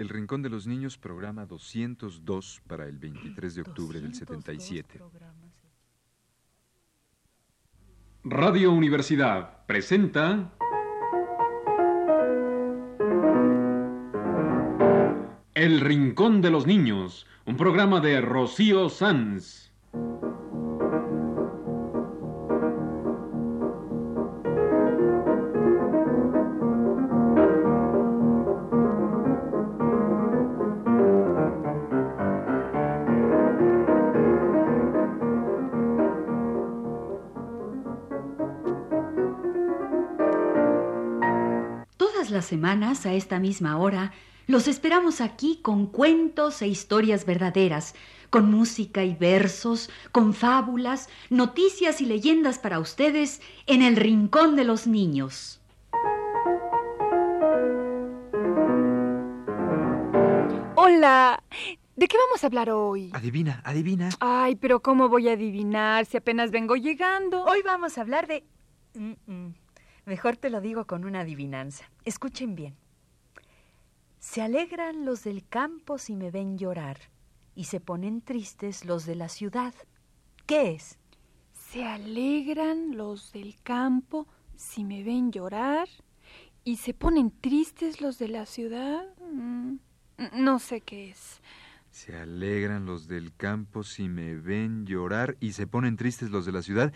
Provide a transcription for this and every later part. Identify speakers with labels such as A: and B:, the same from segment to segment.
A: El Rincón de los Niños, programa 202 para el 23 de octubre del 77.
B: Radio Universidad presenta El Rincón de los Niños, un programa de Rocío Sanz.
C: Semanas, a esta misma hora, los esperamos aquí con cuentos e historias verdaderas, con música y versos, con fábulas, noticias y leyendas para ustedes en el Rincón de los Niños.
D: Hola, ¿de qué vamos a hablar hoy?
A: Adivina, adivina.
D: Ay, pero ¿cómo voy a adivinar si apenas vengo llegando?
E: Hoy vamos a hablar de... Mm, mm. Mejor te lo digo con una adivinanza. Escuchen bien. Se alegran los del campo si me ven llorar y se ponen tristes los de la ciudad. ¿Qué es?
D: Se alegran los del campo si me ven llorar y se ponen tristes los de la ciudad. Mm, No sé qué es.
A: Se alegran los del campo si me ven llorar y se ponen tristes los de la ciudad.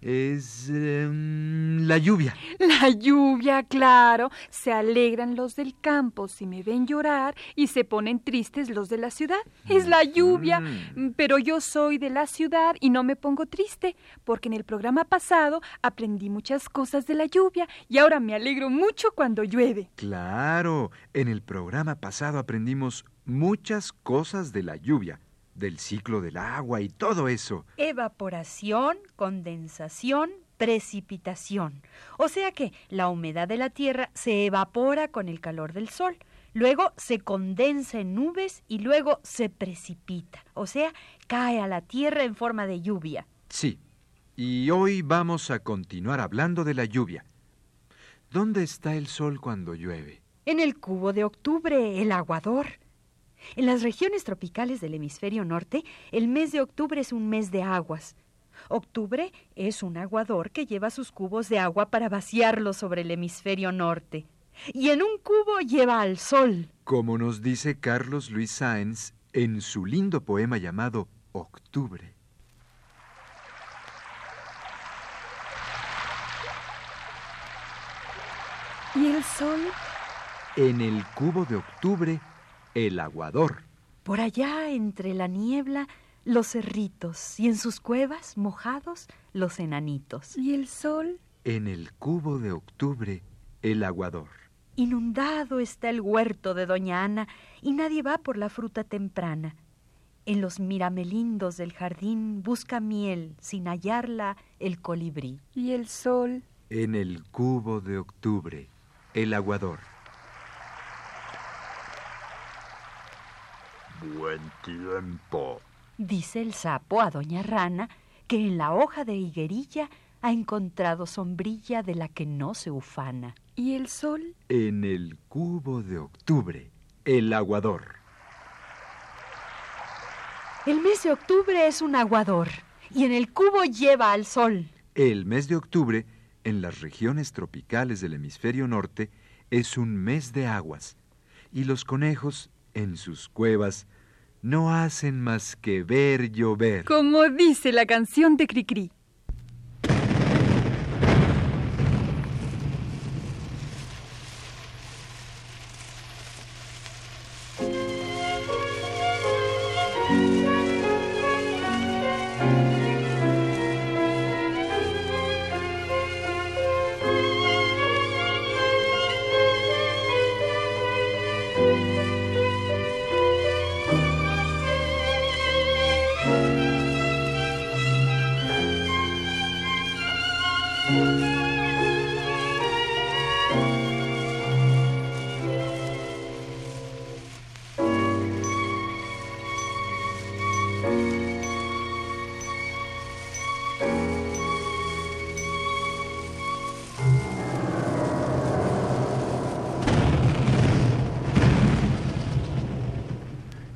A: Es em, la lluvia.
D: La lluvia, claro. Se alegran los del campo si me ven llorar y se ponen tristes los de la ciudad. Es la lluvia.
A: Mm.
D: Pero yo soy de la ciudad y no me pongo triste, porque en el programa pasado aprendí muchas cosas de la lluvia y ahora me alegro mucho cuando llueve.
A: Claro, en el programa pasado aprendimos muchas cosas de la lluvia, del ciclo del agua y todo eso.
E: Evaporación, condensación, precipitación. O sea que la humedad de la tierra se evapora con el calor del sol. Luego se condensa en nubes y luego se precipita. O sea, cae a la tierra en forma de lluvia.
A: Sí, y hoy vamos a continuar hablando de la lluvia. ¿Dónde está el sol cuando llueve?
E: En el cubo de octubre, el aguador. En las regiones tropicales del hemisferio norte, el mes de octubre es un mes de aguas. Octubre es un aguador que lleva sus cubos de agua para vaciarlos sobre el hemisferio norte. Y en un cubo lleva al sol.
A: Como nos dice Carlos Luis Sáenz en su lindo poema llamado Octubre.
D: ¿Y el sol?
A: En el cubo de octubre, el aguador.
E: Por allá, entre la niebla, los cerritos, y en sus cuevas, mojados, los enanitos.
D: ¿Y el sol?
A: En el cubo de octubre, el aguador.
E: Inundado está el huerto de Doña Ana, y nadie va por la fruta temprana. En los miramelindos del jardín busca miel, sin hallarla el colibrí.
D: ¿Y el sol?
A: En el cubo de octubre, el aguador.
F: Buen tiempo.
E: Dice el sapo a Doña Rana que en la hoja de higuerilla ha encontrado sombrilla de la que no se ufana.
D: ¿Y el sol?
A: En el cubo de octubre, el aguador.
E: El mes de octubre es un aguador y en el cubo lleva al sol.
A: El mes de octubre, en las regiones tropicales del hemisferio norte, es un mes de aguas. Y los conejos, en sus cuevas, no hacen más que ver llover.
D: Como dice la canción de Cricri.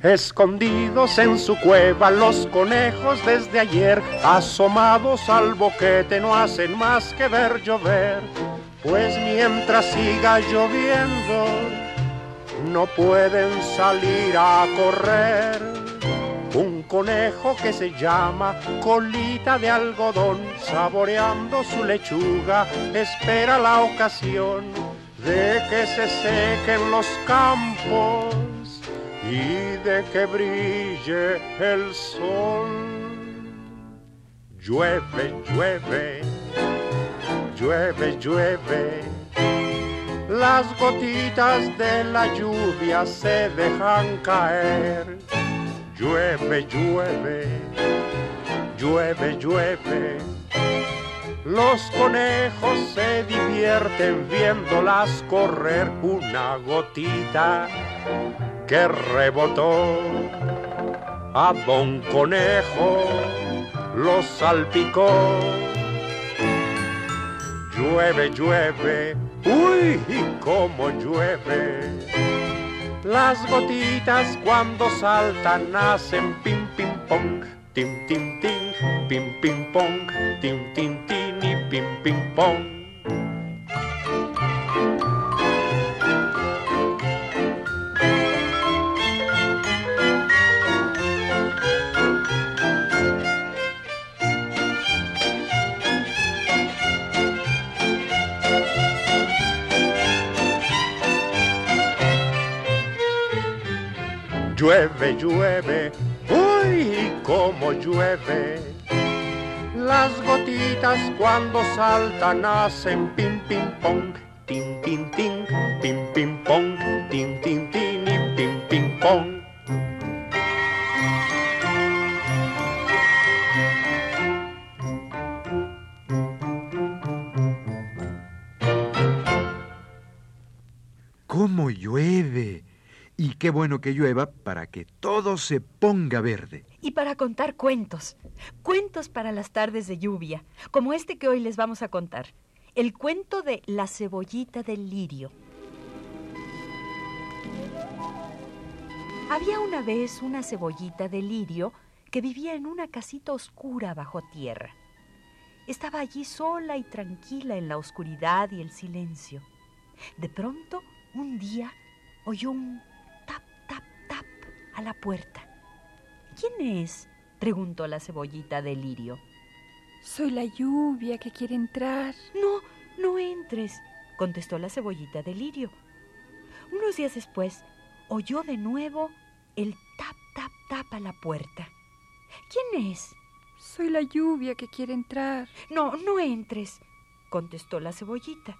G: Escondidos en su cueva los conejos desde ayer, asomados al boquete no hacen más que ver llover, pues mientras siga lloviendo no pueden salir a correr. Un conejo que se llama colita de algodón, saboreando su lechuga, espera la ocasión de que se sequen los campos y de que brille el sol. Llueve, llueve, llueve, llueve. Las gotitas de la lluvia se dejan caer. Llueve, llueve, llueve, llueve. Los conejos se divierten viéndolas correr una gotita que rebotó a Don Conejo, lo salpicó. Llueve, llueve, uy, y cómo llueve. Las gotitas cuando saltan hacen pim, pim, pong, tim, tim, tim, pim, pim, pong, tim, tim, tim y pim, pim, pong. Llueve, llueve, uy, cómo llueve. Las gotitas cuando saltan hacen pim, pim, pong, tin, tin, tin, pim, pim, pong, tin, tin, tin y pim, pim, pong.
A: ¿Cómo llueve? Y qué bueno que llueva para que todo se ponga verde.
E: Y para contar cuentos. Cuentos para las tardes de lluvia, como este que hoy les vamos a contar. El cuento de La cebollita del lirio. Había una vez una cebollita de lirio que vivía en una casita oscura bajo tierra. Estaba allí sola y tranquila en la oscuridad y el silencio. De pronto, un día, oyó un a la puerta. ¿Quién es? preguntó la cebollita de lirio.
D: Soy la lluvia que quiere entrar.
E: No, no entres, contestó la cebollita de lirio. Unos días después, oyó de nuevo el tap, tap, tap a la puerta. ¿Quién es?
D: Soy la lluvia que quiere entrar.
E: No, no entres, contestó la cebollita.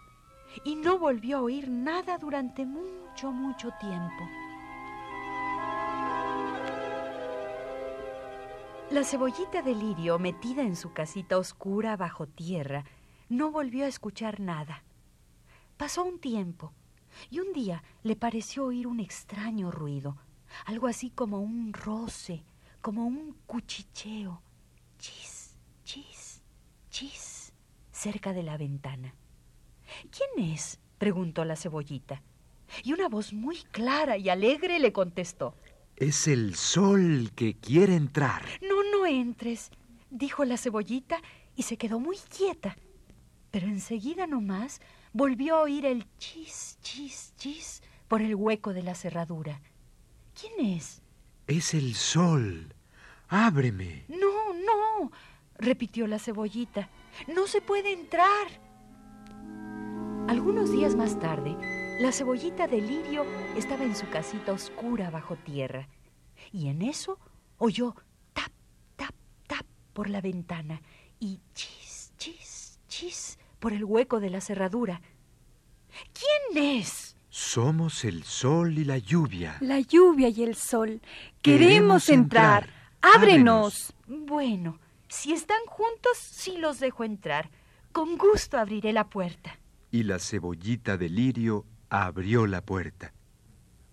E: Y no volvió a oír nada durante mucho, mucho tiempo. La cebollita de lirio, metida en su casita oscura bajo tierra, no volvió a escuchar nada. Pasó un tiempo y un día le pareció oír un extraño ruido, algo así como un roce, como un cuchicheo. Chis, chis, chis, cerca de la ventana. ¿Quién es? preguntó la cebollita. Y una voz muy clara y alegre le contestó.
A: Es el sol que quiere entrar.
E: No, no entres, dijo la cebollita y se quedó muy quieta. Pero enseguida nomás volvió a oír el chis, chis, chis por el hueco de la cerradura. ¿Quién es?
A: Es el sol. Ábreme.
E: No, no, repitió la cebollita. No se puede entrar. Algunos días más tarde, la cebollita de lirio estaba en su casita oscura bajo tierra. Y en eso oyó tap, tap, tap por la ventana y chis, chis, chis por el hueco de la cerradura. ¿Quién es?
A: Somos el sol y la lluvia.
D: La lluvia y el sol.
A: Queremos
D: Queremos entrar.
A: entrar.
D: Ábrenos.
E: Bueno, si están juntos, sí los dejo entrar. Con gusto abriré la puerta.
A: Y la cebollita de lirio abrió la puerta.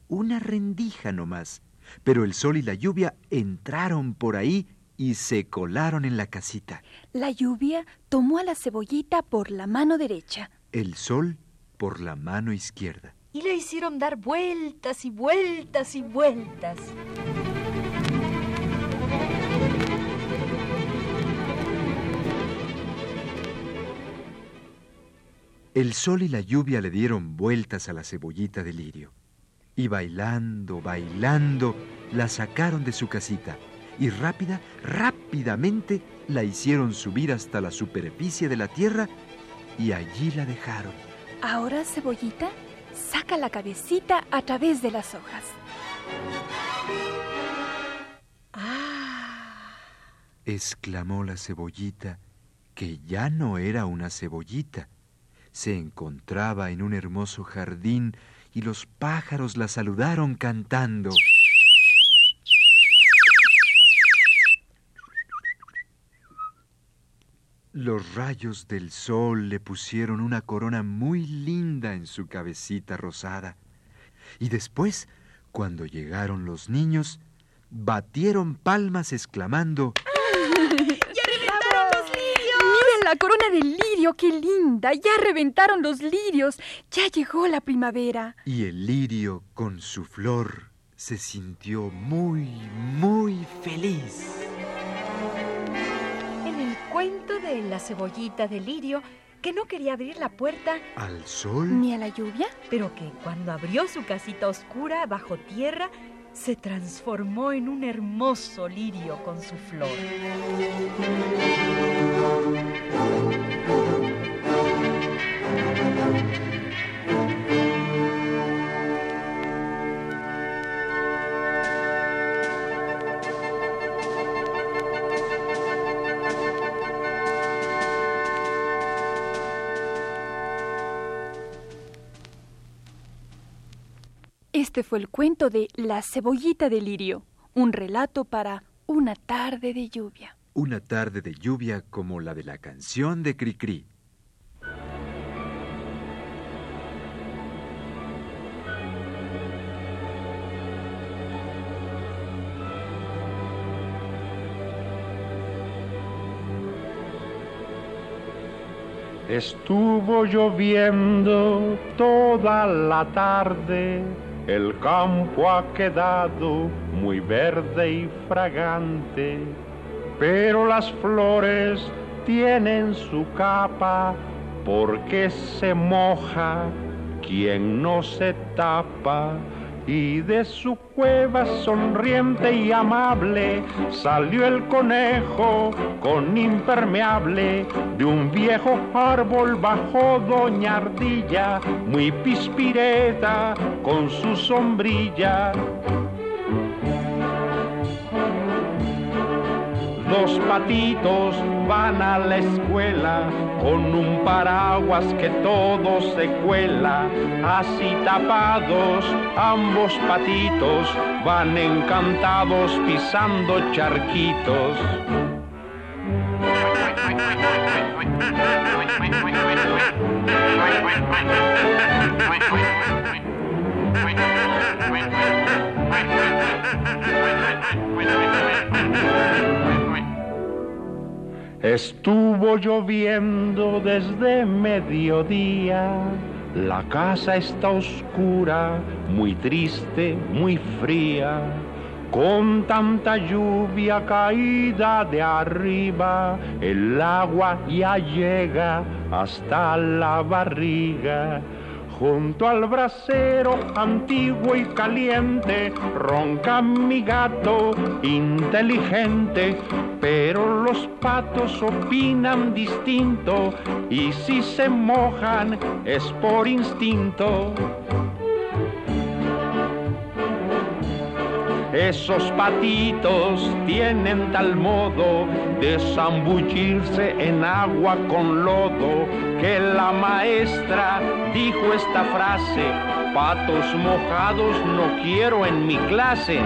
A: Una rendija nomás, pero el sol y la lluvia entraron por ahí y se colaron en la casita.
D: La lluvia tomó a la cebollita por la mano derecha.
A: El sol por la mano izquierda.
E: Y le hicieron dar vueltas y vueltas y vueltas.
A: El sol y la lluvia le dieron vueltas a la cebollita de lirio. Y bailando, bailando, la sacaron de su casita y rápida, rápidamente la hicieron subir hasta la superficie de la tierra y allí la dejaron.
D: Ahora, cebollita, saca la cabecita a través de las hojas.
E: ¡Ah!
A: exclamó la cebollita, que ya no era una cebollita. Se encontraba en un hermoso jardín y los pájaros la saludaron cantando. Los rayos del sol le pusieron una corona muy linda en su cabecita rosada. Y después, cuando llegaron los niños, batieron palmas exclamando
D: la corona de lirio, qué linda. Ya reventaron los lirios. Ya llegó la primavera.
A: Y el lirio, con su flor, se sintió muy, muy feliz.
E: En el cuento de la cebollita de lirio, que no quería abrir la puerta,
A: Al sol,
D: ¿Ni a la lluvia?
E: pero que cuando abrió su casita oscura bajo tierra, se transformó en un hermoso lirio con su flor.
D: Este fue el cuento de La cebollita de lirio, un relato para una tarde de lluvia.
A: una tarde de lluvia como la de la canción de Cricri.
G: Estuvo lloviendo toda la tarde, el campo ha quedado muy verde y fragante, pero las flores tienen su capa porque se moja quien no se tapa. Y de su cueva sonriente y amable salió el conejo con impermeable. De un viejo árbol bajó doña Ardilla, muy pispireta con su sombrilla. Dos patitos van a la escuela con un paraguas que todo se cuela. Así tapados, ambos patitos van encantados pisando charquitos. Estuvo lloviendo desde mediodía, la casa está oscura, muy triste, muy fría, con tanta lluvia caída de arriba, el agua ya llega hasta la barriga. Junto al brasero antiguo y caliente ronca mi gato inteligente, pero los patos opinan distinto y si se mojan es por instinto. Esos patitos tienen tal modo de zambullirse en agua con lodo que la maestra dijo esta frase, patos mojados no quiero en mi clase.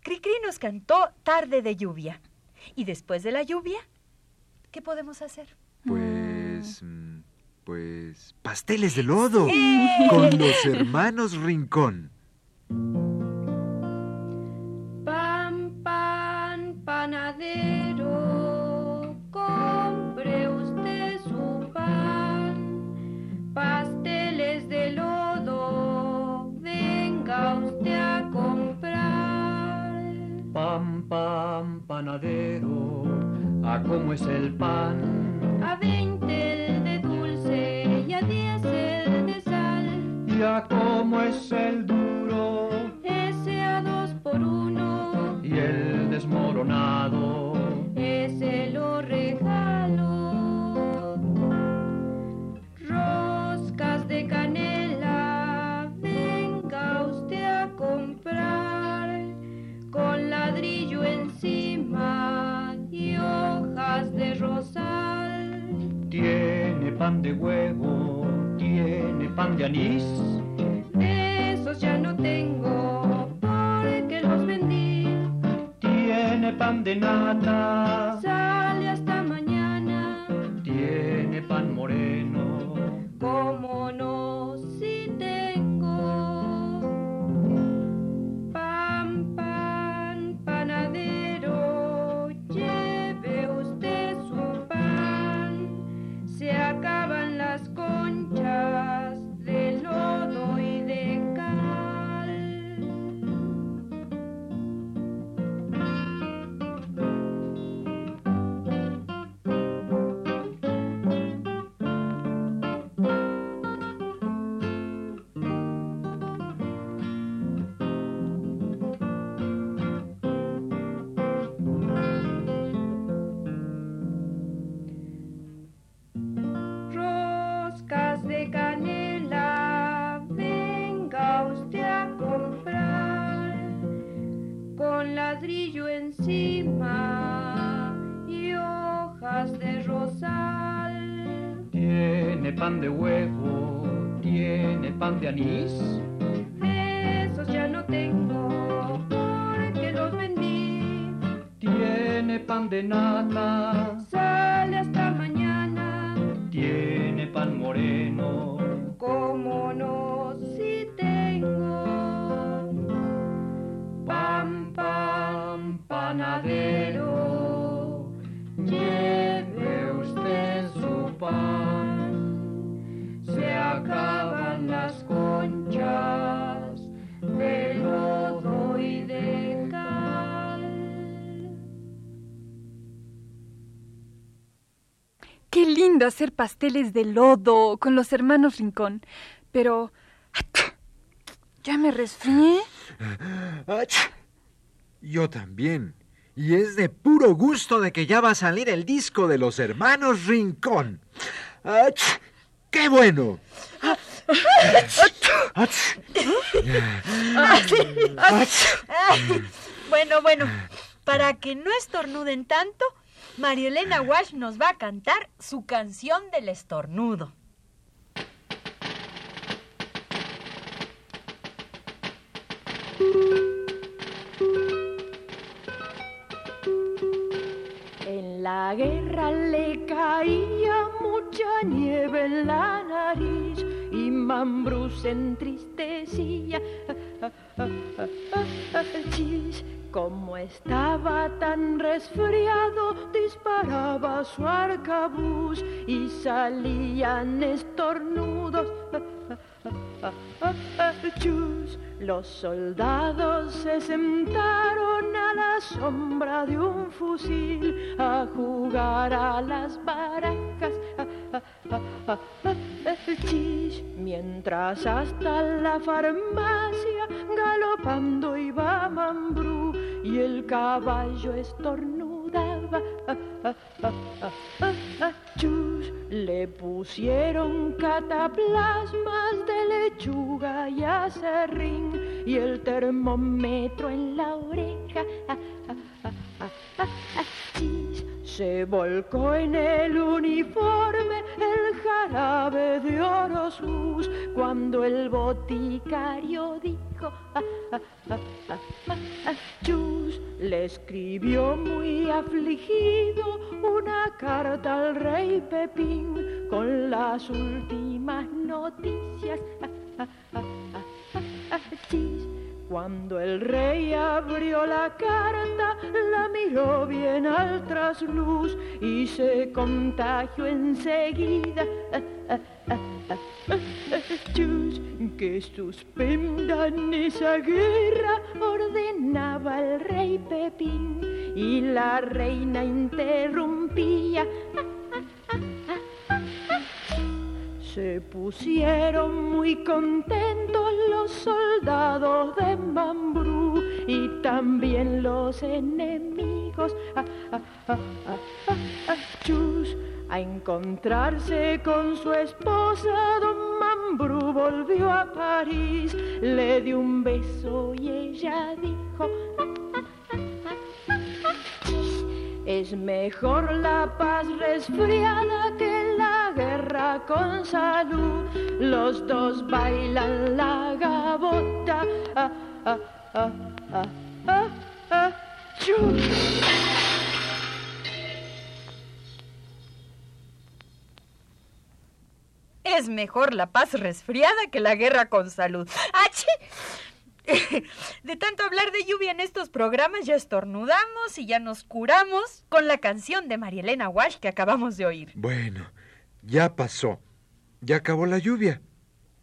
E: Cricri nos cantó Tarde de lluvia. Y después de la lluvia, ¿qué podemos hacer?
A: Pues. mm, Pues. pasteles de lodo. Con los hermanos Rincón.
H: Pan, pan, panadero, compre usted su pan. Pasteles de lodo, venga usted a comer.
I: Pan, pan, panadero, ¿a cómo es el pan?
H: A veinte el de dulce y a diez el de sal.
I: ¿Y a cómo es el duro?
H: Ese a dos por uno,
I: pan de huevo, tiene pan de anís.
H: De esos ya no tengo porque los vendí.
I: Tiene pan de nata,
H: Sale hasta mañana.
I: tiene pan moreno.
H: Como no,
I: huevo, tiene pan de anís.
H: Esos ya no tengo porque los vendí.
I: Tiene pan de nata,
H: Sale hasta mañana.
I: tiene pan moreno.
H: Como no, si tengo pan, pan, panadero, Se acaban las conchas de lodo y de cal.
D: Qué lindo hacer pasteles de lodo con los hermanos Rincón. Pero... ¿Ya me resfrié?
A: ¡Ach! Yo también. Y es de puro gusto de que ya va a salir el disco de los hermanos Rincón. ¡Ach! ¡Qué bueno!
E: Bueno, bueno, para que no estornuden tanto, Marielena Walsh nos va a cantar su canción del estornudo.
H: La guerra le caía mucha nieve en la nariz y Mambrú se entristecía. Como estaba tan resfriado, disparaba su arcabuz y salían estornudos. Los soldados se sentaron a la sombra de un fusil a jugar a las barajas. Mientras hasta la farmacia galopando iba Mambrú y el caballo estornudaba. le pusieron cataplasmas de lechuga y acerrín y el termómetro en la oreja. Chis, se volcó en el uniforme el jarabe de Orosus cuando el boticario dijo Chus le escribió muy afligido una carta al rey Pepín con las últimas noticias. Chis, cuando el rey abrió la carta, la miró bien al trasluz y se contagió enseguida. Que suspendan esa guerra, ordenaba el rey Pepín, y la reina interrumpía. Se pusieron muy contentos los soldados de Mambrú y también los enemigos. Ah, ah, ah, chus, a encontrarse con su esposa, don Mambrú volvió a París, le dio un beso y ella dijo, es mejor la paz resfriada que la guerra con salud. Los dos bailan la gabota. Ah, ah, ah,
E: Es mejor la paz resfriada que la guerra con salud. ¡Achi! De tanto hablar de lluvia en estos programas ya estornudamos y ya nos curamos con la canción de María Elena Walsh que acabamos de oír.
A: Bueno, ya pasó. Ya acabó la lluvia.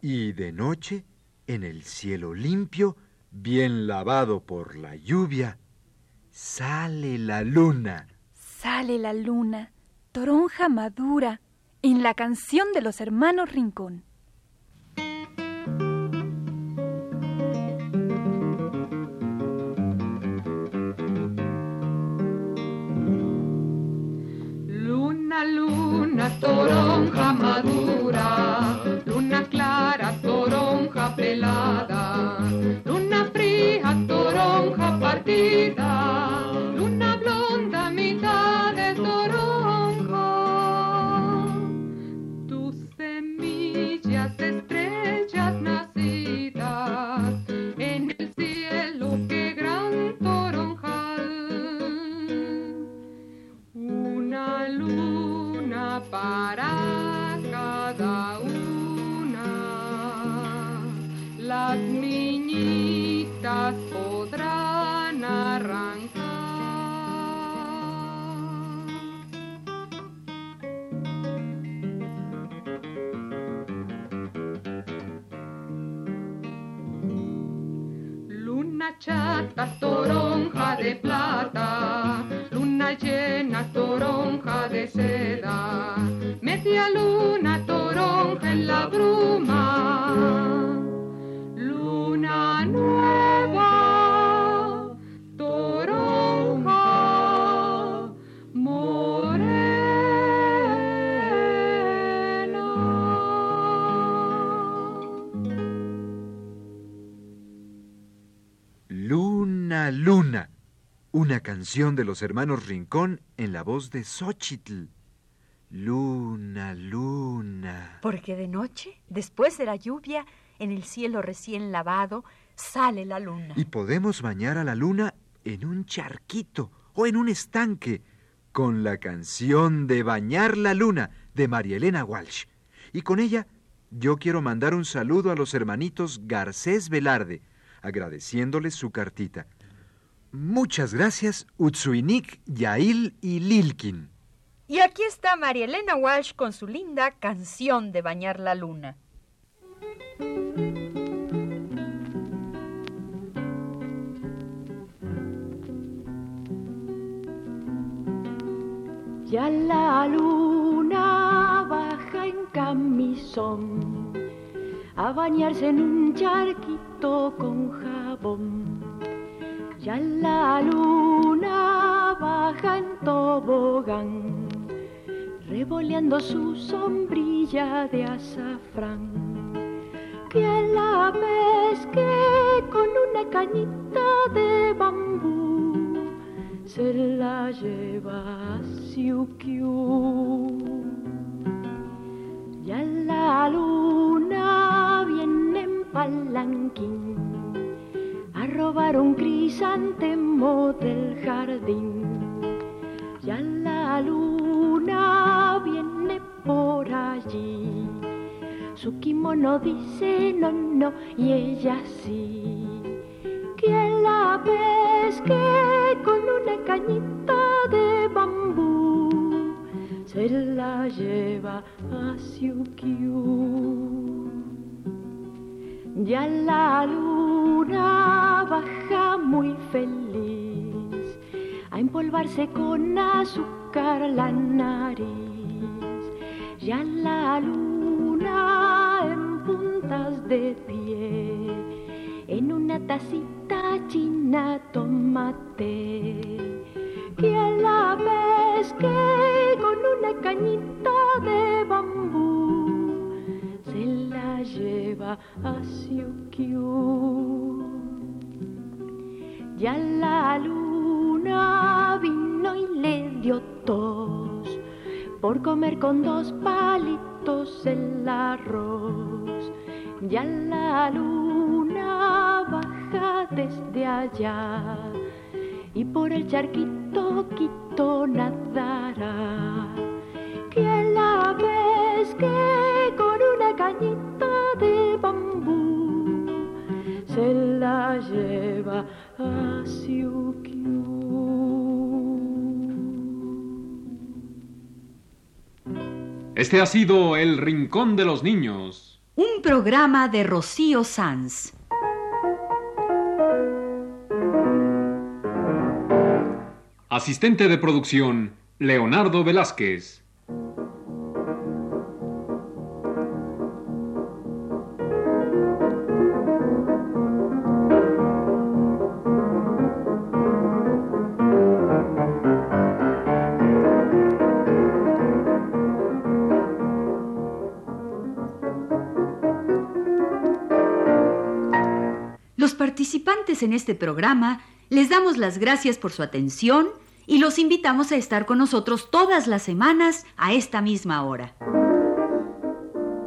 A: Y de noche, en el cielo limpio, bien lavado por la lluvia, sale la luna.
J: Sale la luna, toronja madura, en la canción de los hermanos Rincón.
K: Luna, luna. Una
A: canción de los hermanos Rincón en la voz de Xochitl. Luna, luna.
E: Porque de noche, después de la lluvia, en el cielo recién lavado, sale la luna.
A: Y podemos bañar a la luna en un charquito o en un estanque con la canción de Bañar la Luna de María Elena Walsh. Y con ella yo quiero mandar un saludo a los hermanitos Garcés Velarde, agradeciéndoles su cartita. Muchas gracias, Utsuinik, Yail y Lilkin.
E: Y aquí está María Elena Walsh con su linda canción de bañar la luna.
H: Ya la luna baja en camisón a bañarse en un charquito con jabón. Ya la luna baja en tobogán, revoleando su sombrilla de azafrán. Que la pesque con una cañita de bambú, se la lleva a Siukiu. Ya la luna viene en palanquín a robar un crisantemo del jardín. Ya la luna viene por allí. Su kimono dice no, no, y ella sí. Que la pesque con una cañita de bambú se la lleva a Siukiu. Ya la luna baja muy feliz a empolvarse con azúcar la nariz. Ya la luna en puntas de pie, en una tacita china tomate. Que a la vez que con una cañita de bambú lleva a Siukiu. Ya la luna vino y le dio tos por comer con dos palitos el arroz. Ya la luna baja desde allá y por el charquito quito nadará. Que la vez que se la lleva a Siukiu.
B: Este ha sido El Rincón de los Niños.
C: Un programa de Rocío Sanz.
B: Asistente de producción, Leonardo Velázquez.
C: Participantes en este programa les damos las gracias por su atención y los invitamos a estar con nosotros todas las semanas a esta misma hora.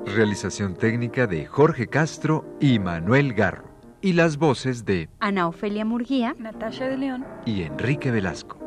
A: Realización técnica de Jorge Castro y Manuel Garro. Y las voces de
E: Ana Ofelia Murguía
D: Natasha de León.
A: y Enrique Velasco.